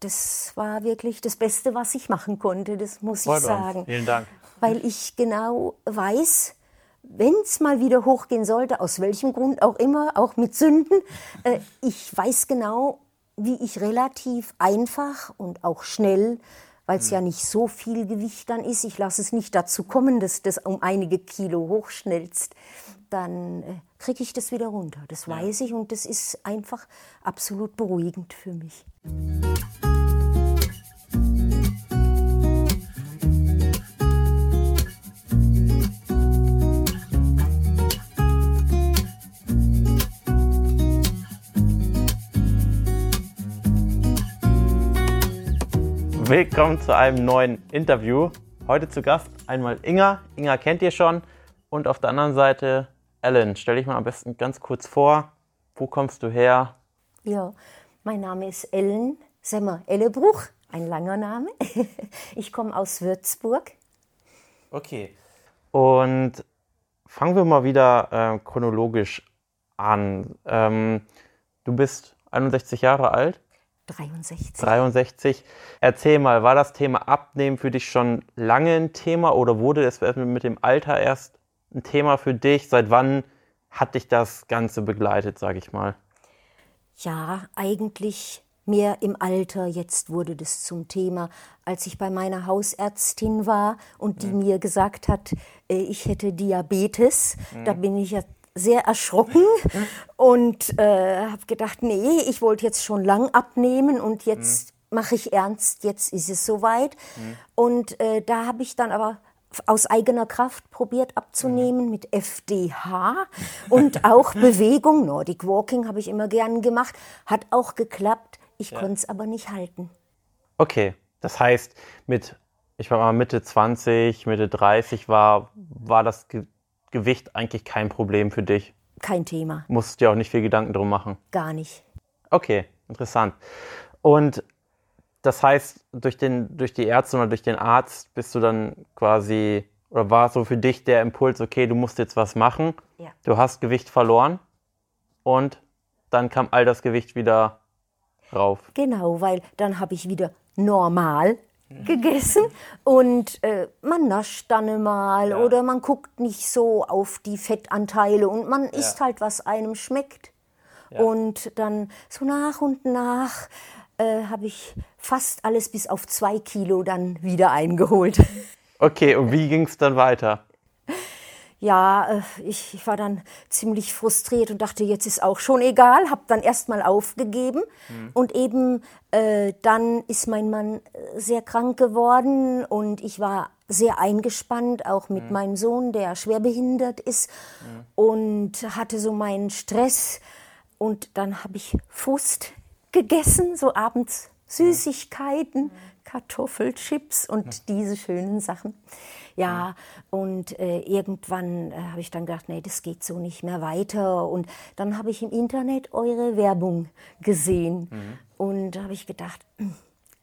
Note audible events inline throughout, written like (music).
das war wirklich das Beste, was ich machen konnte, das muss Freut ich sagen. Uns. Vielen Dank. Weil ich genau weiß, wenn es mal wieder hochgehen sollte, aus welchem Grund auch immer, auch mit Sünden, äh, ich weiß genau, wie ich relativ einfach und auch schnell, weil es ja nicht so viel Gewicht dann ist, ich lasse es nicht dazu kommen, dass das um einige Kilo hochschnellst, dann äh, kriege ich das wieder runter. Das weiß ich und das ist einfach absolut beruhigend für mich. Willkommen zu einem neuen Interview. Heute zu Gast einmal Inga. Inga kennt ihr schon. Und auf der anderen Seite Ellen. Stell dich mal am besten ganz kurz vor. Wo kommst du her? Ja, mein Name ist Ellen Semmer Ellebruch, ein langer Name. (laughs) Ich komme aus Würzburg. Okay. Und fangen wir mal wieder äh, chronologisch an. Ähm, du bist 61 Jahre alt. 63. 63. Erzähl mal, war das Thema Abnehmen für dich schon lange ein Thema oder wurde es mit dem Alter erst ein Thema für dich? Seit wann hat dich das Ganze begleitet, sage ich mal? Ja, eigentlich mehr im Alter. Jetzt wurde das zum Thema, als ich bei meiner Hausärztin war und die mhm. mir gesagt hat, äh, ich hätte Diabetes. Mhm. Da bin ich ja sehr erschrocken und äh, habe gedacht, nee, ich wollte jetzt schon lang abnehmen und jetzt mhm. mache ich ernst, jetzt ist es soweit. Mhm. Und äh, da habe ich dann aber aus eigener Kraft probiert abzunehmen mhm. mit FDH und auch (laughs) Bewegung. Nordic Walking habe ich immer gern gemacht, hat auch geklappt. Ich ja. konnte es aber nicht halten. Okay, das heißt, mit, ich war mal Mitte 20, Mitte 30 war, war das Gewicht eigentlich kein Problem für dich? Kein Thema. Musst dir auch nicht viel Gedanken drum machen? Gar nicht. Okay, interessant. Und das heißt, durch, den, durch die Ärzte oder durch den Arzt bist du dann quasi, oder war so für dich der Impuls, okay, du musst jetzt was machen. Ja. Du hast Gewicht verloren und dann kam all das Gewicht wieder rauf. Genau, weil dann habe ich wieder normal gegessen und äh, man nascht dann mal ja. oder man guckt nicht so auf die Fettanteile und man ja. isst halt, was einem schmeckt. Ja. Und dann so nach und nach äh, habe ich fast alles bis auf zwei Kilo dann wieder eingeholt. Okay, und wie ging es dann weiter? Ja, äh, ich, ich, war dann ziemlich frustriert und dachte, jetzt ist auch schon egal, habe dann erstmal aufgegeben mhm. und eben äh, dann ist mein Mann äh, sehr krank geworden und ich war sehr eingespannt, auch mit mhm. meinem Sohn, der schwerbehindert ist mhm. und hatte so meinen Stress und dann habe ich Frust gegessen, so abends Süßigkeiten, mhm. Kartoffelchips und mhm. diese schönen Sachen. Ja, und äh, irgendwann äh, habe ich dann gedacht, nee, das geht so nicht mehr weiter. Und dann habe ich im Internet eure Werbung gesehen. Mhm. Und da habe ich gedacht, hm,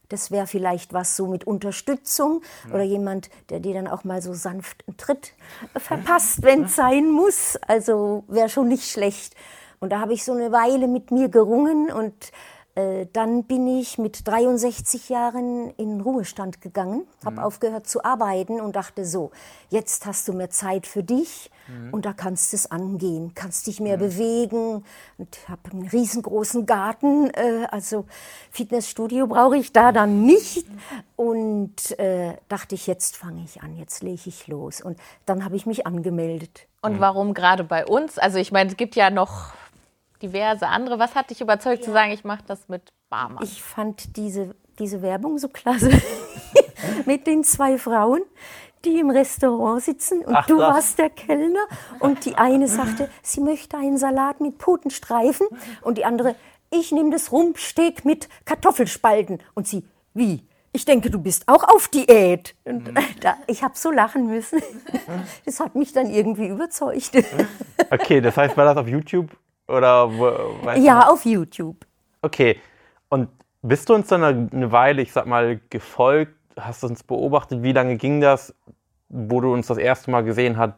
das wäre vielleicht was so mit Unterstützung mhm. oder jemand, der dir dann auch mal so sanft einen Tritt verpasst, wenn es sein muss. Also wäre schon nicht schlecht. Und da habe ich so eine Weile mit mir gerungen und äh, dann bin ich mit 63 Jahren in Ruhestand gegangen, habe mhm. aufgehört zu arbeiten und dachte so, jetzt hast du mehr Zeit für dich mhm. und da kannst du es angehen, kannst dich mehr mhm. bewegen und habe einen riesengroßen Garten, äh, also Fitnessstudio brauche ich da dann nicht und äh, dachte ich, jetzt fange ich an, jetzt lege ich los und dann habe ich mich angemeldet. Und warum gerade bei uns? Also ich meine, es gibt ja noch diverse andere. Was hat dich überzeugt ja. zu sagen, ich mache das mit Barmann? Ich fand diese, diese Werbung so klasse (laughs) mit den zwei Frauen, die im Restaurant sitzen und Ach, du das. warst der Kellner und die eine sagte, sie möchte einen Salat mit Putenstreifen und die andere, ich nehme das Rumpsteak mit Kartoffelspalten und sie, wie? Ich denke, du bist auch auf Diät. Und mhm. (laughs) da, ich habe so lachen müssen. (laughs) Das hat mich dann irgendwie überzeugt. Okay, das heißt, war das auf YouTube oder ja, du? auf YouTube. Okay. Und bist du uns dann eine Weile, ich sag mal, gefolgt? Hast du uns beobachtet? Wie lange ging das, wo du uns das erste Mal gesehen hast,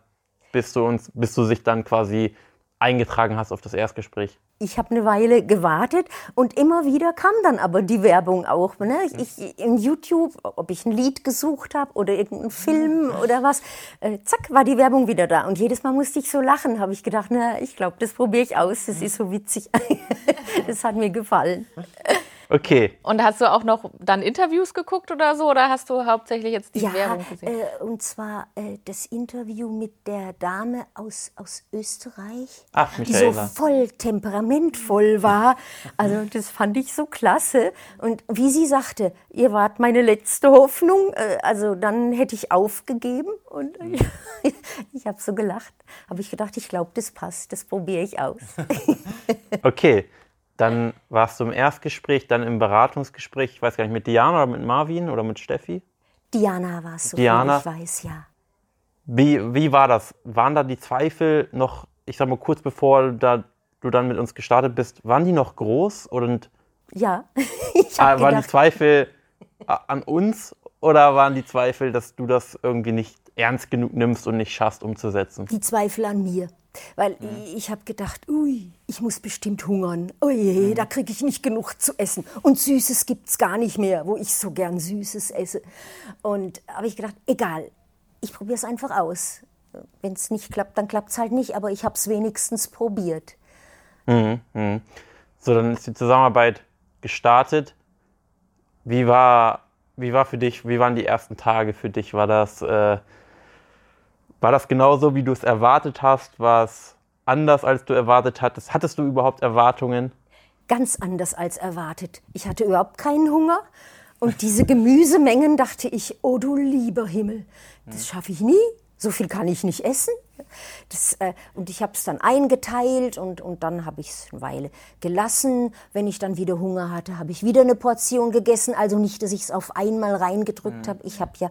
bis du uns, bis du sich dann quasi eingetragen hast auf das Erstgespräch? Ich habe eine Weile gewartet und immer wieder kam dann aber die Werbung auch. Ne? Ich, in YouTube, ob ich ein Lied gesucht habe oder irgendeinen Film oder was, äh, zack, war die Werbung wieder da. Und jedes Mal musste ich so lachen, habe ich gedacht, na, ich glaube, das probiere ich aus, das ist so witzig. (laughs) das hat mir gefallen. Okay. Und hast du auch noch dann Interviews geguckt oder so? Oder hast du hauptsächlich jetzt die ja, Werbung gesehen? Äh, und zwar äh, das Interview mit der Dame aus, aus Österreich, Ach, die so voll temperamentvoll war. Also das fand ich so klasse. Und wie sie sagte, ihr wart meine letzte Hoffnung. Äh, also dann hätte ich aufgegeben. Und ich, (laughs) ich habe so gelacht. Habe ich gedacht, ich glaube, das passt. Das probiere ich aus. (laughs) okay. Dann warst du im Erstgespräch, dann im Beratungsgespräch, ich weiß gar nicht, mit Diana oder mit Marvin oder mit Steffi? Diana war es, so Diana. ich weiß, ja. Wie, wie war das? Waren da die Zweifel noch, ich sag mal, kurz bevor da, du dann mit uns gestartet bist, waren die noch groß? Und, ja, (laughs) ich äh, waren die Zweifel an uns oder waren die Zweifel, dass du das irgendwie nicht ernst genug nimmst und nicht schaffst umzusetzen? Die Zweifel an mir. Weil mhm. ich habe gedacht, ui, ich muss bestimmt hungern. Oh je, mhm. da kriege ich nicht genug zu essen. Und Süßes gibt es gar nicht mehr, wo ich so gern Süßes esse. Und habe ich gedacht, egal, ich probiere es einfach aus. Wenn es nicht klappt, dann klappt es halt nicht, aber ich habe es wenigstens probiert. Mhm, mh. So, dann ist die Zusammenarbeit gestartet. Wie war, wie war für dich, wie waren die ersten Tage für dich? War das... Äh, war das genauso, wie du es erwartet hast? War es anders, als du erwartet hattest? Hattest du überhaupt Erwartungen? Ganz anders als erwartet. Ich hatte überhaupt keinen Hunger. Und diese Gemüsemengen dachte ich, oh du lieber Himmel, das schaffe ich nie. So viel kann ich nicht essen. Das, äh, und ich habe es dann eingeteilt und, und dann habe ich es eine Weile gelassen. Wenn ich dann wieder Hunger hatte, habe ich wieder eine Portion gegessen. Also nicht, dass ich es auf einmal reingedrückt mhm. habe. Ich habe ja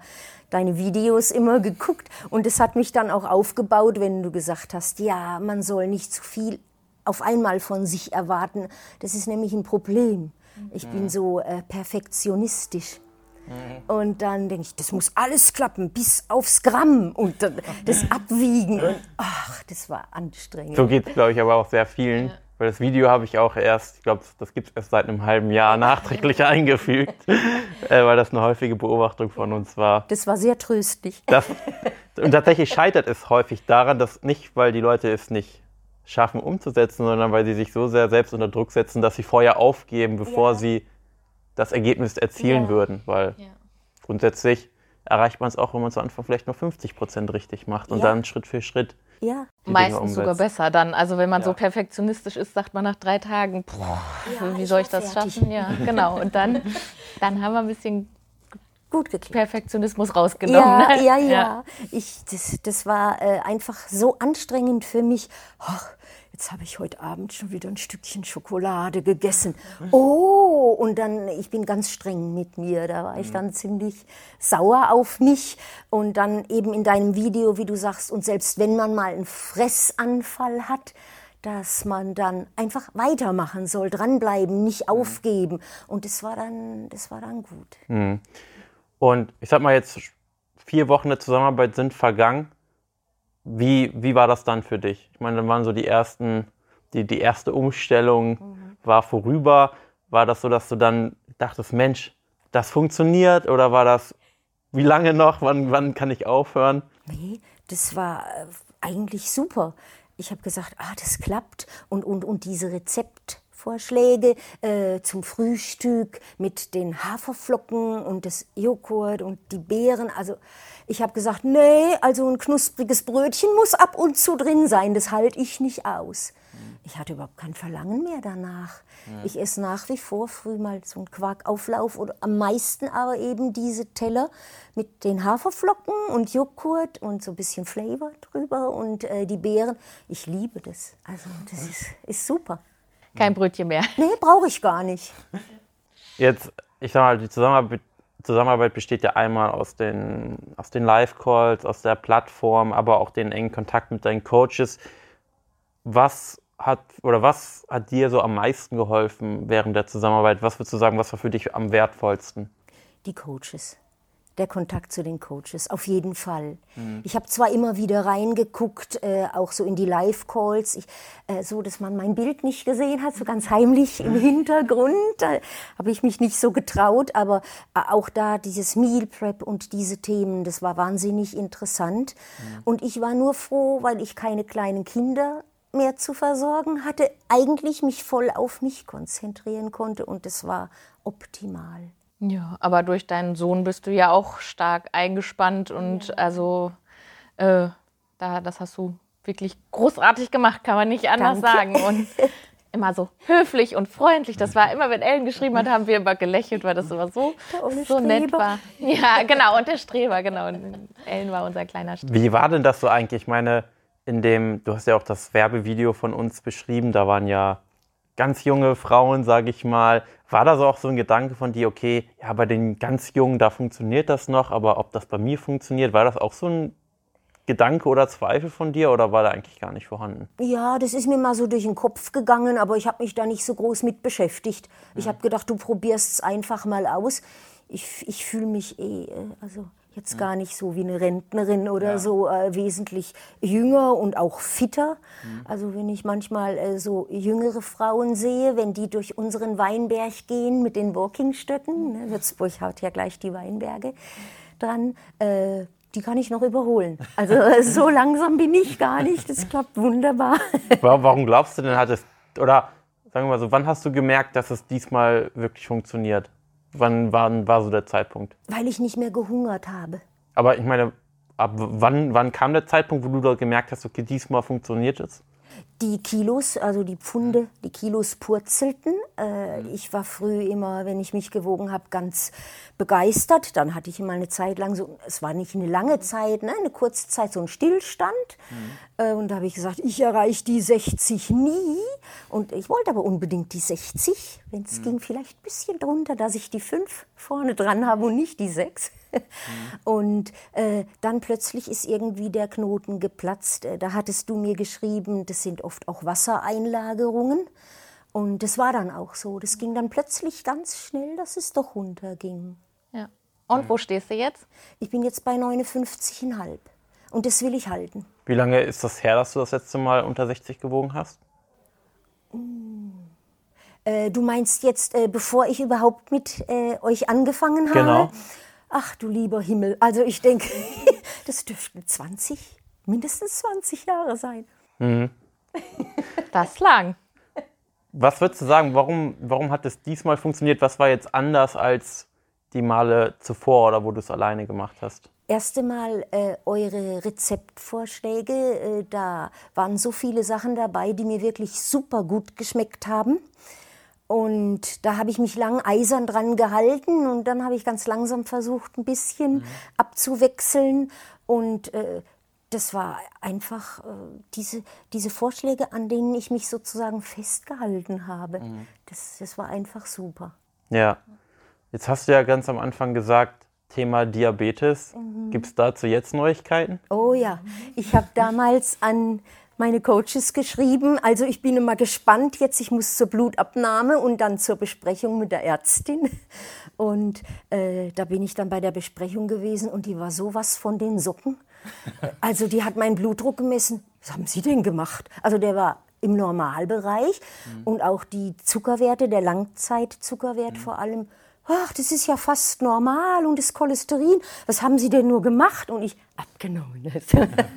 deine Videos immer geguckt und es hat mich dann auch aufgebaut, wenn du gesagt hast, ja, man soll nicht zu viel auf einmal von sich erwarten. Das ist nämlich ein Problem. Ich mhm. bin so äh, perfektionistisch. Mhm. Und dann denke ich, das muss alles klappen, bis aufs Gramm und das Abwiegen. Und ach, das war anstrengend. So geht es, glaube ich, aber auch sehr vielen. Ja. Weil das Video habe ich auch erst, ich glaube, das gibt es erst seit einem halben Jahr nachträglich (laughs) eingefügt, äh, weil das eine häufige Beobachtung von uns war. Das war sehr tröstlich. Das, und tatsächlich scheitert es häufig daran, dass nicht, weil die Leute es nicht schaffen umzusetzen, sondern weil sie sich so sehr selbst unter Druck setzen, dass sie vorher aufgeben, bevor ja. sie das Ergebnis erzielen ja. würden. Weil ja. grundsätzlich erreicht man es auch, wenn man zu Anfang vielleicht nur 50 Prozent richtig macht und ja. dann Schritt für Schritt. Ja. Meistens sogar besser dann. Also wenn man so perfektionistisch ist, sagt man nach drei Tagen, boah, wie soll ich das fertig. schaffen? Ja, (laughs) genau. Und dann, dann haben wir ein bisschen gut geklappt. Perfektionismus rausgenommen. Ja, ne? ja, ja, ja. Ich, das, das war äh, einfach so anstrengend für mich. Oh, jetzt habe ich heute Abend schon wieder ein Stückchen Schokolade gegessen. Oh, und dann, ich bin ganz streng mit mir. Da war ich mhm. dann ziemlich sauer auf mich. Und dann eben in deinem Video, wie du sagst, und selbst wenn man mal einen Fressanfall hat, dass man dann einfach weitermachen soll, dranbleiben, nicht mhm. aufgeben. Und das war dann, das war dann gut. Mhm. Und ich sag mal jetzt, vier Wochen der Zusammenarbeit sind vergangen. Wie, wie war das dann für dich? Ich meine, dann waren so die ersten, die, die erste Umstellung mhm. war vorüber. War das so, dass du dann dachtest, Mensch, das funktioniert? Oder war das, wie lange noch? Wann, wann kann ich aufhören? Nee, das war äh, eigentlich super. Ich habe gesagt, ah, das klappt. Und, und, und diese Rezeptvorschläge äh, zum Frühstück mit den Haferflocken und das Joghurt und die Beeren. Also ich habe gesagt, nee, also ein knuspriges Brötchen muss ab und zu drin sein, das halte ich nicht aus. Ich hatte überhaupt kein Verlangen mehr danach. Ja. Ich esse nach wie vor früh mal so einen Quarkauflauf oder am meisten aber eben diese Teller mit den Haferflocken und Joghurt und so ein bisschen Flavor drüber und äh, die Beeren. Ich liebe das. Also das ist, ist super. Kein Brötchen mehr. (laughs) Nee, brauche ich gar nicht. Jetzt, ich sag mal, die Zusammenarbeit Zusammenarbeit besteht ja einmal aus den, aus den Live-Calls, aus der Plattform, aber auch den engen Kontakt mit deinen Coaches. Was hat oder was hat dir so am meisten geholfen während der Zusammenarbeit? Was würdest du sagen, was war für dich am wertvollsten? Die Coaches. Der Kontakt zu den Coaches, auf jeden Fall. Mhm. Ich habe zwar immer wieder reingeguckt, äh, auch so in die Live-Calls, äh, so dass man mein Bild nicht gesehen hat, so ganz heimlich im Hintergrund. Da habe ich mich nicht so getraut, aber äh, auch da dieses Meal Prep und diese Themen, das war wahnsinnig interessant. Mhm. Und ich war nur froh, weil ich keine kleinen Kinder mehr zu versorgen hatte, eigentlich mich voll auf mich konzentrieren konnte und das war optimal. Ja, aber durch deinen Sohn bist du ja auch stark eingespannt und ja. also äh, da, das hast du wirklich großartig gemacht, kann man nicht anders Danke. sagen. Und (laughs) immer so höflich und freundlich. Das war immer, wenn Ellen geschrieben hat, haben wir immer gelächelt, weil das immer so, so nett war. Ja, genau, und der Streber, genau. Und Ellen war unser kleiner Streber. Wie war denn das so eigentlich? Ich meine, in dem, du hast ja auch das Werbevideo von uns beschrieben, da waren ja ganz junge Frauen, sage ich mal. War da so auch so ein Gedanke von dir, okay, ja, bei den ganz Jungen, da funktioniert das noch, aber ob das bei mir funktioniert, war das auch so ein Gedanke oder Zweifel von dir oder war da eigentlich gar nicht vorhanden? Ja, das ist mir mal so durch den Kopf gegangen, aber ich habe mich da nicht so groß mit beschäftigt. Ich habe gedacht, du probierst es einfach mal aus. Ich, ich fühle mich eh, äh, also jetzt gar nicht so wie eine Rentnerin oder ja. so äh, wesentlich jünger und auch fitter. Mhm. Also wenn ich manchmal äh, so jüngere Frauen sehe, wenn die durch unseren Weinberg gehen mit den Walkingstöcken, ne, Würzburg hat ja gleich die Weinberge dran, äh, die kann ich noch überholen. Also (laughs) so langsam bin ich gar nicht. Das klappt wunderbar. (laughs) Warum glaubst du denn, hat es, oder sagen wir mal so, wann hast du gemerkt, dass es diesmal wirklich funktioniert? Wann, wann war so der Zeitpunkt? Weil ich nicht mehr gehungert habe. Aber ich meine, ab wann, wann kam der Zeitpunkt, wo du da gemerkt hast, okay, diesmal funktioniert es? Die Kilos, also die Pfunde, die Kilos purzelten. Äh, ich war früh immer, wenn ich mich gewogen habe, ganz begeistert. Dann hatte ich immer eine Zeit lang so, es war nicht eine lange Zeit, ne, eine kurze Zeit so ein Stillstand. Mhm. Äh, und da habe ich gesagt, ich erreiche die 60 nie. Und ich wollte aber unbedingt die 60, wenn es mhm. ging, vielleicht ein bisschen drunter, dass ich die 5 vorne dran habe und nicht die 6. Mhm. (laughs) Und äh, dann plötzlich ist irgendwie der Knoten geplatzt. Äh, da hattest du mir geschrieben, das sind oft auch Wassereinlagerungen. Und das war dann auch so. Das ging dann plötzlich ganz schnell, dass es doch runterging. Ja. Und wo stehst du jetzt? Ich bin jetzt bei 59,5. Und das will ich halten. Wie lange ist das her, dass du das letzte Mal unter 60 gewogen hast? Mm. Äh, du meinst jetzt, äh, bevor ich überhaupt mit äh, euch angefangen habe? Genau. Ach du lieber Himmel. Also ich denke, (laughs) das dürften 20, mindestens 20 Jahre sein. Mhm. (laughs) Das lang. Was würdest du sagen, warum, warum hat es diesmal funktioniert? Was war jetzt anders als die Male zuvor oder wo du es alleine gemacht hast? Erste Mal äh, eure Rezeptvorschläge, äh, da waren so viele Sachen dabei, die mir wirklich super gut geschmeckt haben. Und da habe ich mich lang eisern dran gehalten und dann habe ich ganz langsam versucht, ein bisschen mhm. abzuwechseln. Und äh, das war einfach äh, diese, diese Vorschläge, an denen ich mich sozusagen festgehalten habe. Mhm. Das, das war einfach super. Ja. Jetzt hast du ja ganz am Anfang gesagt, Thema Diabetes. Mhm. Gibt es dazu jetzt Neuigkeiten? Oh ja, ich habe damals an meine Coaches geschrieben. Also ich bin immer gespannt jetzt. Ich muss zur Blutabnahme und dann zur Besprechung mit der Ärztin. Und äh, da bin ich dann bei der Besprechung gewesen und die war sowas von den Socken. Also die hat meinen Blutdruck gemessen. Was haben Sie denn gemacht? Also der war im Normalbereich mhm. und auch die Zuckerwerte, der Langzeitzuckerwert mhm. vor allem ach, das ist ja fast normal und das Cholesterin, was haben Sie denn nur gemacht? Und ich, abgenommen.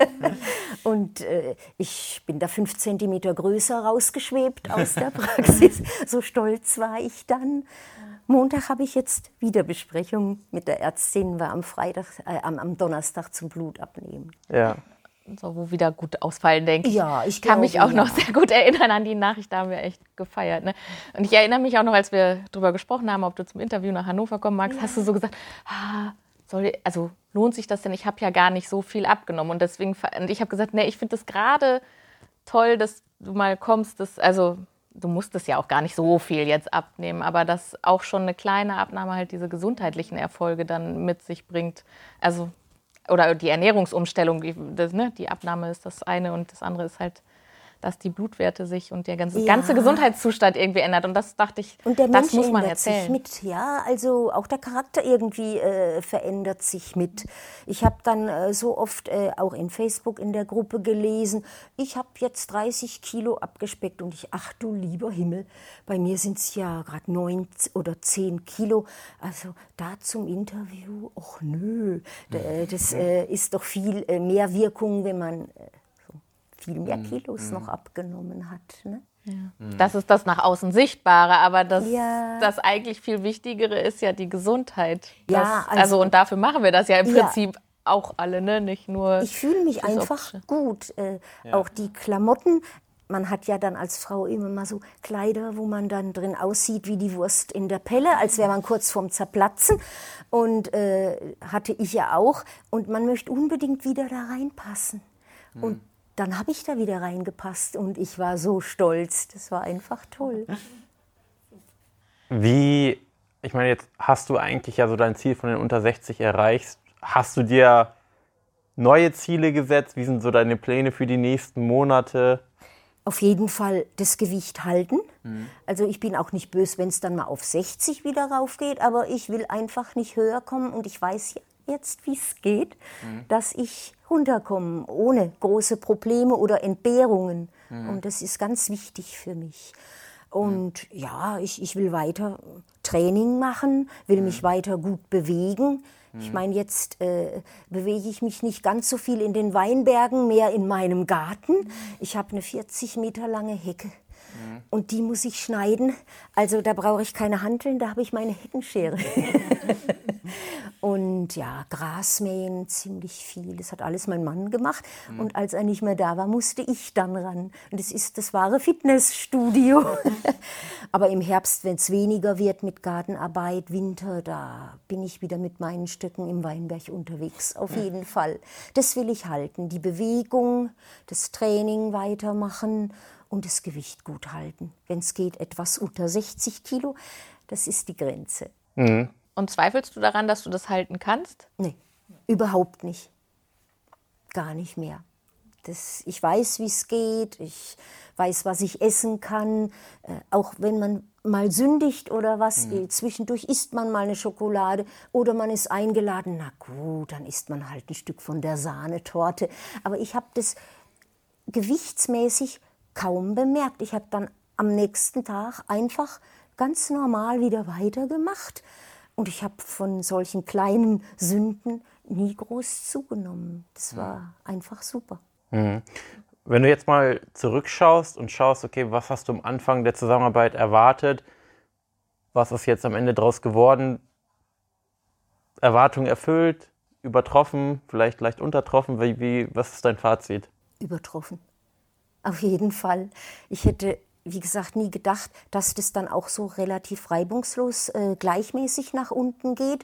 (laughs) und äh, ich bin da fünf Zentimeter größer rausgeschwebt aus der (laughs) Praxis. so stolz war ich dann. Montag habe ich jetzt wieder Besprechung mit der Ärztin, war am Freitag, äh, am, am Donnerstag zum Blut abnehmen. Ja so, wo wieder gut ausfallen, denke ich. Ja, ich kann mich auch ja. noch sehr gut erinnern an die Nachricht, da haben wir echt gefeiert. Ne? Und ich erinnere mich auch noch, als wir darüber gesprochen haben, ob du zum Interview nach Hannover kommen magst, ja. hast du so gesagt, ah, soll, also lohnt sich das denn? Ich habe ja gar nicht so viel abgenommen. Und deswegen, und ich habe gesagt, nee, ich finde das gerade toll, dass du mal kommst, dass, also du musstest ja auch gar nicht so viel jetzt abnehmen, aber dass auch schon eine kleine Abnahme halt diese gesundheitlichen Erfolge dann mit sich bringt. Also oder die Ernährungsumstellung, die, das, ne, die Abnahme ist das eine und das andere ist halt dass die Blutwerte sich und der ganze, ja. ganze Gesundheitszustand irgendwie ändert. Und das dachte ich, und der das Mensch muss man erzählen. Sich mit, ja, also auch der Charakter irgendwie äh, verändert sich mit. Ich habe dann äh, so oft äh, auch in Facebook in der Gruppe gelesen, ich habe jetzt 30 Kilo abgespeckt und ich, ach du lieber Himmel, bei mir sind es ja gerade neun oder zehn Kilo. Also da zum Interview, ach nö, das äh, ist doch viel äh, mehr Wirkung, wenn man äh, viel mehr mhm. Kilos mhm. noch abgenommen hat. Ne? Ja. Mhm. Das ist das nach außen Sichtbare, aber das, ja. das eigentlich viel Wichtigere ist ja die Gesundheit. Das, ja, also, also, und dafür machen wir das ja im Prinzip auch alle, ne? nicht nur. Ich fühle mich einfach Optische. gut. Äh, auch die Klamotten. Man hat ja dann als Frau immer mal so Kleider, wo man dann drin aussieht wie die Wurst in der Pelle, als wäre man kurz vorm Zerplatzen. Und äh, hatte ich ja auch. Und man möchte unbedingt wieder da reinpassen. Und dann habe ich da wieder reingepasst und ich war so stolz. Das war einfach toll. Wie, ich meine, jetzt hast du eigentlich ja so dein Ziel von den unter 60 erreicht. Hast du dir neue Ziele gesetzt? Wie sind so deine Pläne für die nächsten Monate? Auf jeden Fall das Gewicht halten. Mhm. Also ich bin auch nicht böse, wenn es dann mal auf 60 wieder raufgeht, aber ich will einfach nicht höher kommen und ich weiß jetzt, wie es geht, mhm. dass ich runterkomme ohne große Probleme oder Entbehrungen. Mhm. Und das ist ganz wichtig für mich. Und mhm. ja, ich, ich will weiter Training machen, will mich mhm. weiter gut bewegen. Ich mhm. meine, jetzt äh, bewege ich mich nicht ganz so viel in den Weinbergen, mehr in meinem Garten. Mhm. Ich habe eine 40 Meter lange Hecke. Und die muss ich schneiden. Also da brauche ich keine Hanteln, da habe ich meine Heckenschere. (laughs) (laughs) Und ja, Grasmähen ziemlich viel. Das hat alles mein Mann gemacht. Mhm. Und als er nicht mehr da war, musste ich dann ran. Und es ist das wahre Fitnessstudio. (laughs) Aber im Herbst, wenn es weniger wird mit Gartenarbeit, Winter, da bin ich wieder mit meinen Stöcken im Weinberg unterwegs. Auf jeden Fall. Das will ich halten. Die Bewegung, das Training weitermachen und das Gewicht gut halten. Wenn es geht, etwas unter 60 Kilo. Das ist die Grenze. Mhm. Und zweifelst du daran, dass du das halten kannst? Nee, überhaupt nicht. Gar nicht mehr. Das, ich weiß, wie es geht, ich weiß, was ich essen kann. Äh, auch wenn man mal sündigt oder was, mhm. zwischendurch isst man mal eine Schokolade oder man ist eingeladen, na gut, dann isst man halt ein Stück von der Sahnetorte. Aber ich habe das gewichtsmäßig kaum bemerkt. Ich habe dann am nächsten Tag einfach ganz normal wieder weitergemacht. Und ich habe von solchen kleinen Sünden nie groß zugenommen. Das war mhm. einfach super. Mhm. Wenn du jetzt mal zurückschaust und schaust, okay, was hast du am Anfang der Zusammenarbeit erwartet? Was ist jetzt am Ende daraus geworden? Erwartungen erfüllt, übertroffen, vielleicht leicht untertroffen? Wie, wie, was ist dein Fazit? Übertroffen. Auf jeden Fall. Ich hätte wie gesagt, nie gedacht, dass das dann auch so relativ reibungslos äh, gleichmäßig nach unten geht,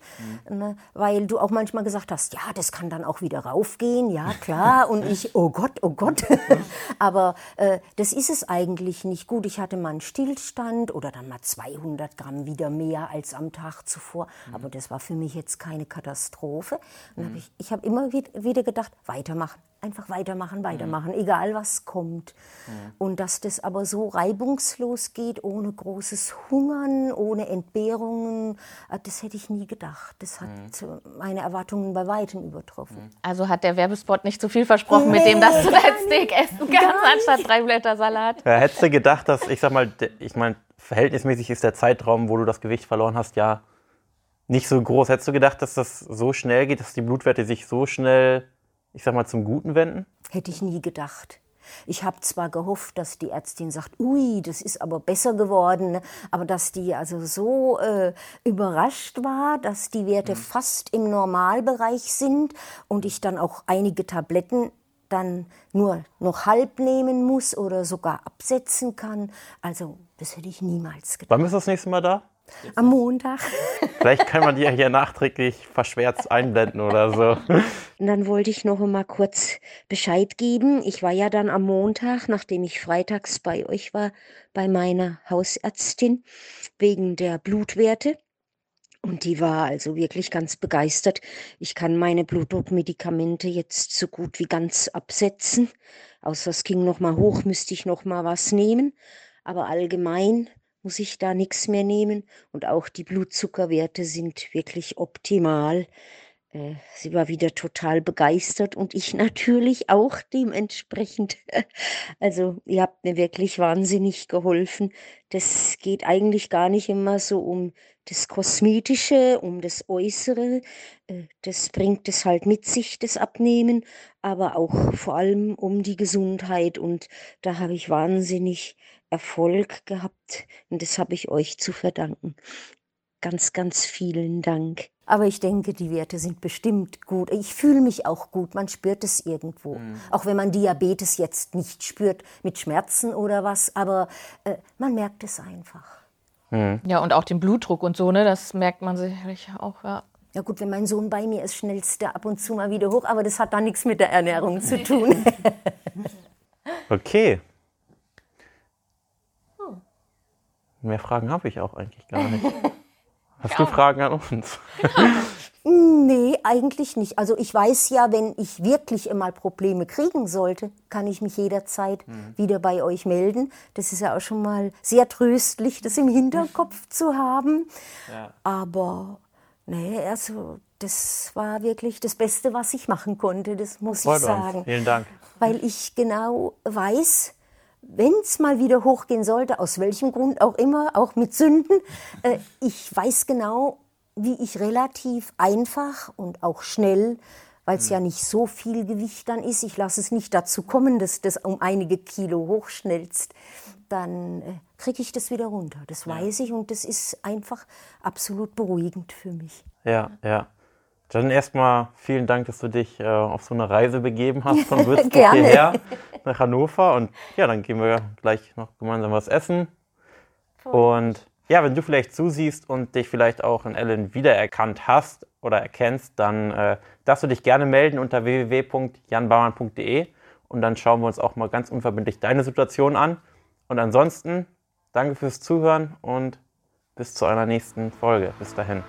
mhm. ne? weil du auch manchmal gesagt hast, ja, das kann dann auch wieder raufgehen, ja klar, und ich, (laughs) oh Gott, oh Gott, (laughs) aber äh, das ist es eigentlich nicht gut. Ich hatte mal einen Stillstand oder dann mal 200 Gramm wieder mehr als am Tag zuvor, mhm. aber das war für mich jetzt keine Katastrophe. Mhm. Hab ich ich habe immer wieder gedacht, weitermachen, einfach weitermachen, weitermachen, mhm. egal was kommt. Mhm. Und dass das aber so reibungslos geht, ohne großes Hungern, ohne Entbehrungen, äh, das hätte ich nie gedacht. Das hat mhm. meine Erwartungen bei weitem übertroffen. Mhm. Also hat der Werbespot nicht zu viel versprochen nee. mit dem, dass du dein Steak essen kannst, anstatt drei Blätter Salat. Ja, hättest du gedacht, dass, ich sag mal, ich meine, verhältnismäßig ist der Zeitraum, wo du das Gewicht verloren hast, ja nicht so groß. Hättest du gedacht, dass das so schnell geht, dass die Blutwerte sich so schnell ich sag mal, zum Guten wenden? Hätte ich nie gedacht. Ich habe zwar gehofft, dass die Ärztin sagt, ui, das ist aber besser geworden, aber dass die also so äh, überrascht war, dass die Werte mhm. fast im Normalbereich sind und ich dann auch einige Tabletten dann nur noch halb nehmen muss oder sogar absetzen kann. Also das hätte ich niemals gedacht. Wann ist das nächste Mal da? Am Montag. (laughs) Vielleicht kann man die ja hier nachträglich verschwärzt einblenden oder so. Und (laughs) dann wollte ich noch mal kurz Bescheid geben. Ich war ja dann am Montag, nachdem ich freitags bei euch war, bei meiner Hausärztin wegen der Blutwerte. Und die war also wirklich ganz begeistert. Ich kann meine Blutdruckmedikamente jetzt so gut wie ganz absetzen Außer es ging noch mal hoch, müsste ich noch mal was nehmen. Aber allgemein muss ich da nichts mehr nehmen. Und auch die Blutzuckerwerte sind wirklich optimal. Äh, sie war wieder total begeistert und ich (laughs) natürlich auch dementsprechend. (laughs) Also ihr habt mir wirklich wahnsinnig geholfen. Das geht eigentlich gar nicht immer so um das Kosmetische, um das Äußere. Äh, das bringt es halt mit sich, das Abnehmen, aber auch vor allem um die Gesundheit. Und da habe ich wahnsinnig Erfolg gehabt und das habe ich euch zu verdanken. Ganz, ganz vielen Dank. Aber ich denke, die Werte sind bestimmt gut. Ich fühle mich auch gut. Man spürt es irgendwo. Mhm. Auch wenn man Diabetes jetzt nicht spürt mit Schmerzen oder was, aber äh, man merkt es einfach. Mhm. Ja, und auch den Blutdruck und so, ne? Das merkt man sicherlich auch, ja. Ja gut, wenn mein Sohn bei mir ist, schnellst er ab und zu mal wieder hoch, aber das hat dann nichts mit der Ernährung zu tun. (laughs) okay. Mehr Fragen habe ich auch eigentlich gar nicht. (laughs) Hast du Fragen an uns? Nee, eigentlich nicht. Also ich weiß ja, wenn ich wirklich einmal Probleme kriegen sollte, kann ich mich jederzeit mhm. wieder bei euch melden. Das ist ja auch schon mal sehr tröstlich, das im Hinterkopf (laughs) zu haben. Ja. Aber nee, also das war wirklich das Beste, was ich machen konnte, das muss Freut ich sagen. Uns. Vielen Dank. Weil ich genau weiß, wenn es mal wieder hochgehen sollte, aus welchem Grund auch immer, auch mit Sünden, äh, ich weiß genau, wie ich relativ einfach und auch schnell, weil es mhm. ja nicht so viel Gewicht dann ist, ich lasse es nicht dazu kommen, dass das um einige Kilo hochschnellst, dann äh, kriege ich das wieder runter. Das ja. weiß ich und das ist einfach absolut beruhigend für mich. Ja, ja. Dann erstmal vielen Dank, dass du dich äh, auf so eine Reise begeben hast von (laughs) Würzburg hierher nach Hannover. Und ja, dann gehen wir gleich noch gemeinsam was essen. Und ja, wenn du vielleicht zusiehst und dich vielleicht auch in Ellen wiedererkannt hast oder erkennst, dann äh, darfst du dich gerne melden unter www.janbaumann.de und dann schauen wir uns auch mal ganz unverbindlich deine Situation an. Und ansonsten danke fürs Zuhören und bis zu einer nächsten Folge. Bis dahin.